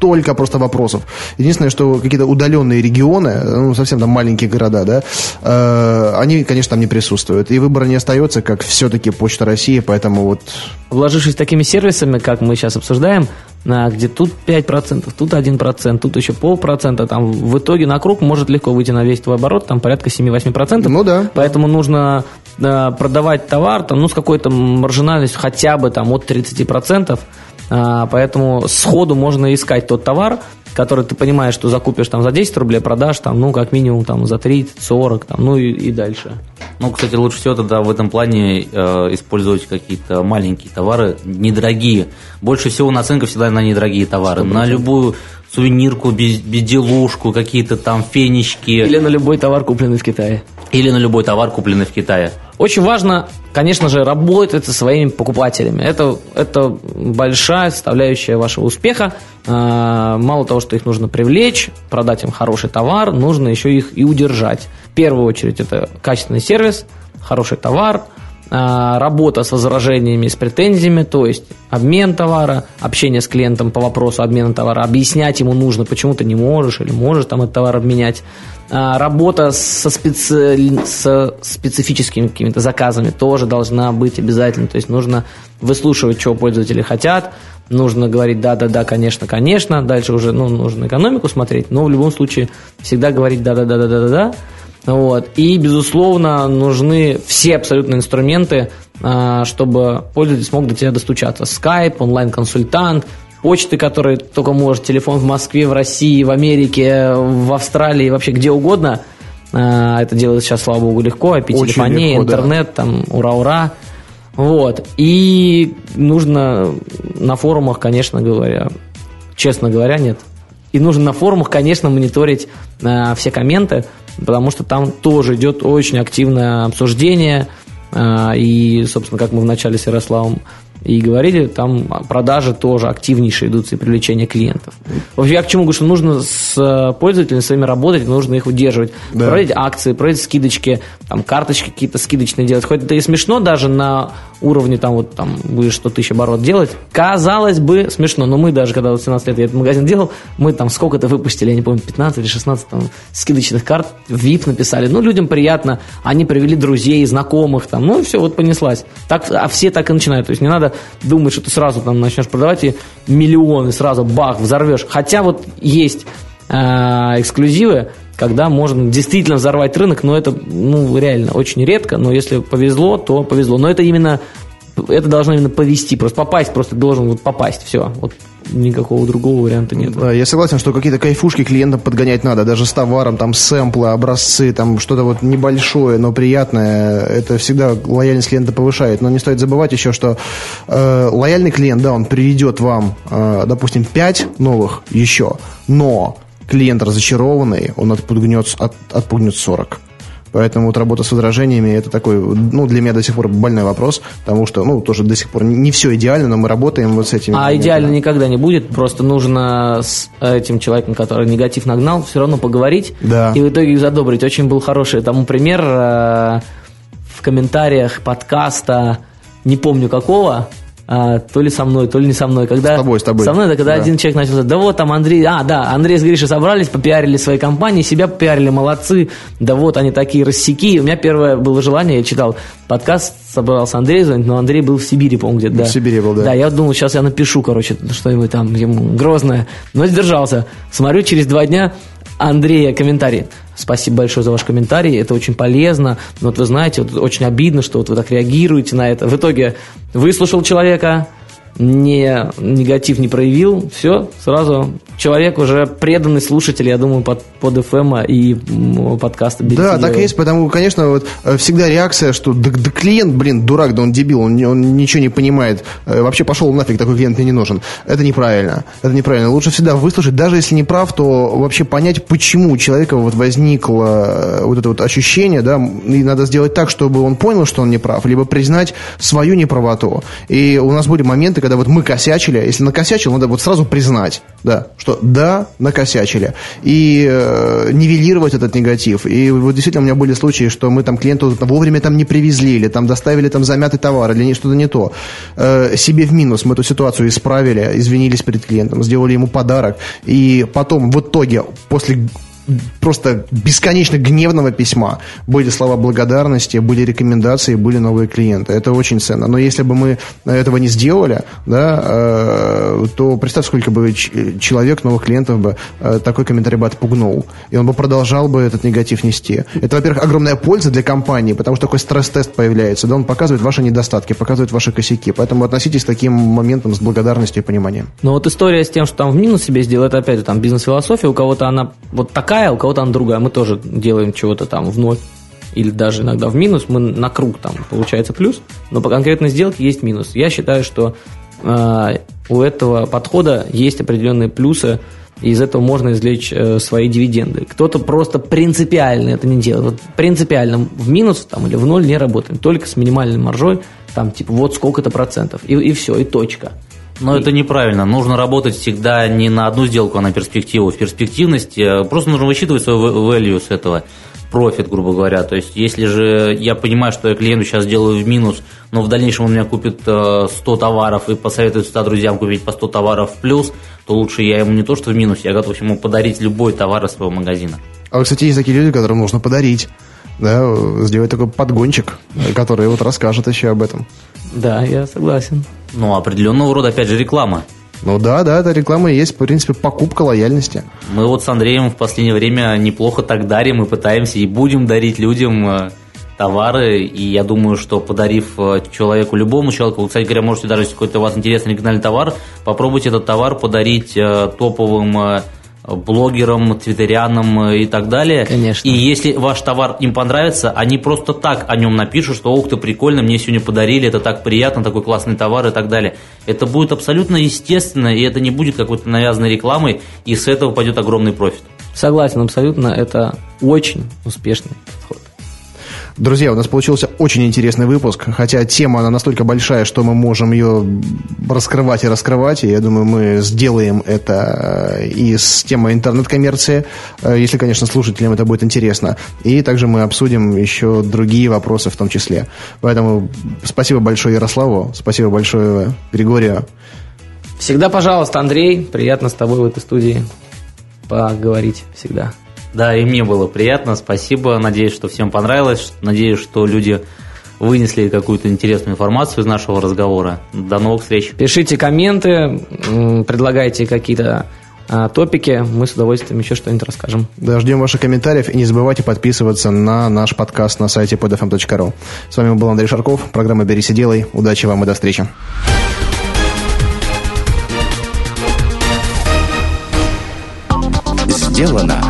столько просто вопросов. Единственное, что какие-то удаленные регионы, ну, совсем там маленькие города, да, э, они, конечно, там не присутствуют. И выбора не остается, как все-таки Почта России, поэтому вот... Вложившись такими сервисами, как мы сейчас обсуждаем, а, где тут 5%, тут 1%, тут еще полпроцента, там в итоге на круг может легко выйти на весь твой оборот, там порядка 7-8%. Ну да. Поэтому нужно э, продавать товар там, ну, с какой-то маржинальностью хотя бы там, от 30%. А, поэтому сходу можно искать тот товар, который ты понимаешь, что закупишь там за 10 рублей, продашь там, ну, как минимум там за 30, 40, там, ну и, и дальше. Ну, кстати, лучше всего тогда в этом плане э, использовать какие-то маленькие товары, недорогие. Больше всего наценка всегда на недорогие товары. 100%. На любую сувенирку, безделушку, какие-то там фенечки. Или на любой товар, купленный в Китае. Или на любой товар, купленный в Китае. Очень важно, конечно же, работать со своими покупателями. Это, это большая составляющая вашего успеха. А, мало того, что их нужно привлечь, продать им хороший товар, нужно еще их и удержать. В первую очередь это качественный сервис, хороший товар, работа с возражениями, с претензиями, то есть обмен товара, общение с клиентом по вопросу обмена товара, объяснять ему нужно, почему ты не можешь или можешь там этот товар обменять, а, работа со, специ... со специфическими какими-то заказами тоже должна быть обязательно. То есть нужно выслушивать, что пользователи хотят, нужно говорить да-да-да, конечно, конечно. Дальше уже ну, нужно экономику смотреть, но в любом случае всегда говорить да-да-да-да-да-да. Вот. И, безусловно, нужны все абсолютно инструменты, а, чтобы пользователь смог до тебя достучаться. Skype, онлайн-консультант, почты, которые только может, телефон в Москве, в России, в Америке, в Австралии, вообще где угодно. А, это делается сейчас, слава богу, легко. IP-телефония, интернет, да. там, ура-ура. Вот. И нужно на форумах, конечно говоря, честно говоря, нет. И нужно на форумах, конечно, мониторить э, все комменты, потому что там тоже идет очень активное обсуждение. Э, и, собственно, как мы вначале с Ярославом и говорили, там продажи тоже активнейшие идут и привлечение клиентов. В общем, я к чему говорю, что нужно с э, пользователями своими работать, нужно их удерживать. Да. Проводить акции, проводить скидочки, там карточки какие-то скидочные делать. Хоть это и смешно даже на уровне там вот там будешь 100 тысяч оборот делать. Казалось бы, смешно, но мы даже, когда вот 17 лет я этот магазин делал, мы там сколько-то выпустили, я не помню, 15 или 16 там скидочных карт, VIP написали. Ну, людям приятно, они привели друзей, знакомых там, ну и все, вот понеслась. Так, а все так и начинают. То есть не надо думать, что ты сразу там начнешь продавать и миллионы сразу бах, взорвешь. Хотя вот есть э, эксклюзивы, когда можно действительно взорвать рынок, но это, ну, реально очень редко, но если повезло, то повезло. Но это именно, это должно именно повезти, просто попасть, просто должен вот попасть, все. Вот никакого другого варианта нет. Я согласен, что какие-то кайфушки клиентам подгонять надо, даже с товаром, там, сэмплы, образцы, там, что-то вот небольшое, но приятное, это всегда лояльность клиента повышает. Но не стоит забывать еще, что э, лояльный клиент, да, он приведет вам, э, допустим, 5 новых еще, но клиент разочарованный, он отпугнет, от, отпугнет 40. Поэтому вот работа с возражениями это такой, ну, для меня до сих пор больной вопрос, потому что, ну, тоже до сих пор не все идеально, но мы работаем вот с этим. А идеально никогда не будет, просто нужно с этим человеком, который негатив нагнал, все равно поговорить да. и в итоге их задобрить. Очень был хороший тому пример э, в комментариях подкаста, не помню какого, а, то ли со мной, то ли не со мной. Когда, с тобой, с тобой. Со мной, да, когда да. один человек начал сказать, да вот там Андрей, а, да, Андрей с Гришей собрались, попиарили свои компании, себя попиарили, молодцы, да вот они такие рассеки. У меня первое было желание, я читал подкаст, собрался Андрей звонить, но Андрей был в Сибири, по-моему, где-то, да. В Сибири был, да. Да, я думал, сейчас я напишу, короче, что-нибудь там ему грозное, но сдержался. Смотрю, через два дня Андрея комментарий. Спасибо большое за ваш комментарий, это очень полезно. Но вот вы знаете, вот очень обидно, что вот вы так реагируете на это. В итоге выслушал человека, не негатив не проявил, все, сразу человек уже преданный слушатель, я думаю, под, под FM и подкаста Да, так и есть, потому, конечно, вот э, всегда реакция, что да, да клиент, блин, дурак, да он дебил, он, он ничего не понимает, э, вообще пошел нафиг, такой клиент мне не нужен. Это неправильно, это неправильно. Лучше всегда выслушать, даже если не прав, то вообще понять, почему у человека вот возникло э, вот это вот ощущение, да, и надо сделать так, чтобы он понял, что он не прав, либо признать свою неправоту. И у нас были моменты, когда вот мы косячили, если накосячил, надо вот сразу признать, да, что да, накосячили. И э, нивелировать этот негатив. И вот действительно у меня были случаи, что мы там клиенту вовремя там не привезли, или там доставили там замятый товар, или что-то не то. Э, себе в минус мы эту ситуацию исправили, извинились перед клиентом, сделали ему подарок. И потом в итоге, после просто бесконечно гневного письма. Были слова благодарности, были рекомендации, были новые клиенты. Это очень ценно. Но если бы мы этого не сделали, да, э, то представь, сколько бы человек, новых клиентов бы э, такой комментарий бы отпугнул. И он бы продолжал бы этот негатив нести. Это, во-первых, огромная польза для компании, потому что такой стресс-тест появляется. Да, он показывает ваши недостатки, показывает ваши косяки. Поэтому относитесь к таким моментам с благодарностью и пониманием. Но вот история с тем, что там в минус себе сделал, это опять же там бизнес-философия. У кого-то она вот такая, у кого-то она другая. Мы тоже делаем чего-то там в ноль или даже иногда в минус, мы на круг там получается плюс, но по конкретной сделке есть минус. Я считаю, что э, у этого подхода есть определенные плюсы, и из этого можно извлечь э, свои дивиденды. Кто-то просто принципиально это не делает. Вот принципиально в минус там, или в ноль не работает, только с минимальной маржой, там типа вот сколько-то процентов, и, и все, и точка. Но это неправильно. Нужно работать всегда не на одну сделку, а на перспективу. В перспективности э, просто нужно высчитывать свой value с этого профит, грубо говоря. То есть, если же я понимаю, что я клиенту сейчас делаю в минус, но в дальнейшем он у меня купит 100 э, товаров и посоветует 100 друзьям купить по 100 товаров в плюс, то лучше я ему не то, что в минус, я готов ему подарить любой товар из своего магазина. А, кстати, есть такие люди, которым нужно подарить да, сделать такой подгончик, который вот расскажет еще об этом. Да, я согласен. Ну, определенного рода, опять же, реклама. Ну да, да, это реклама и есть, в принципе, покупка лояльности. Мы вот с Андреем в последнее время неплохо так дарим и пытаемся и будем дарить людям э, товары, и я думаю, что подарив э, человеку, любому человеку, кстати говоря, можете даже, если какой-то у вас интересный оригинальный товар, попробуйте этот товар подарить э, топовым блогерам, твиттерянам и так далее. Конечно. И если ваш товар им понравится, они просто так о нем напишут, что ух ты, прикольно, мне сегодня подарили, это так приятно, такой классный товар и так далее. Это будет абсолютно естественно, и это не будет какой-то навязанной рекламой, и с этого пойдет огромный профит. Согласен абсолютно, это очень успешный подход. Друзья, у нас получился очень интересный выпуск, хотя тема, она настолько большая, что мы можем ее раскрывать и раскрывать, и я думаю, мы сделаем это э, и с темой интернет-коммерции, э, если, конечно, слушателям это будет интересно, и также мы обсудим еще другие вопросы в том числе. Поэтому спасибо большое Ярославу, спасибо большое Григорию. Всегда, пожалуйста, Андрей, приятно с тобой в этой студии поговорить всегда. Да, и мне было приятно, спасибо. Надеюсь, что всем понравилось. Надеюсь, что люди вынесли какую-то интересную информацию из нашего разговора. До новых встреч. Пишите комменты, предлагайте какие-то а, топики, мы с удовольствием еще что-нибудь расскажем. Да, ждем ваших комментариев и не забывайте подписываться на наш подкаст на сайте podfm.ru. С вами был Андрей Шарков, программа «Берись и делай». Удачи вам и до встречи. Сделано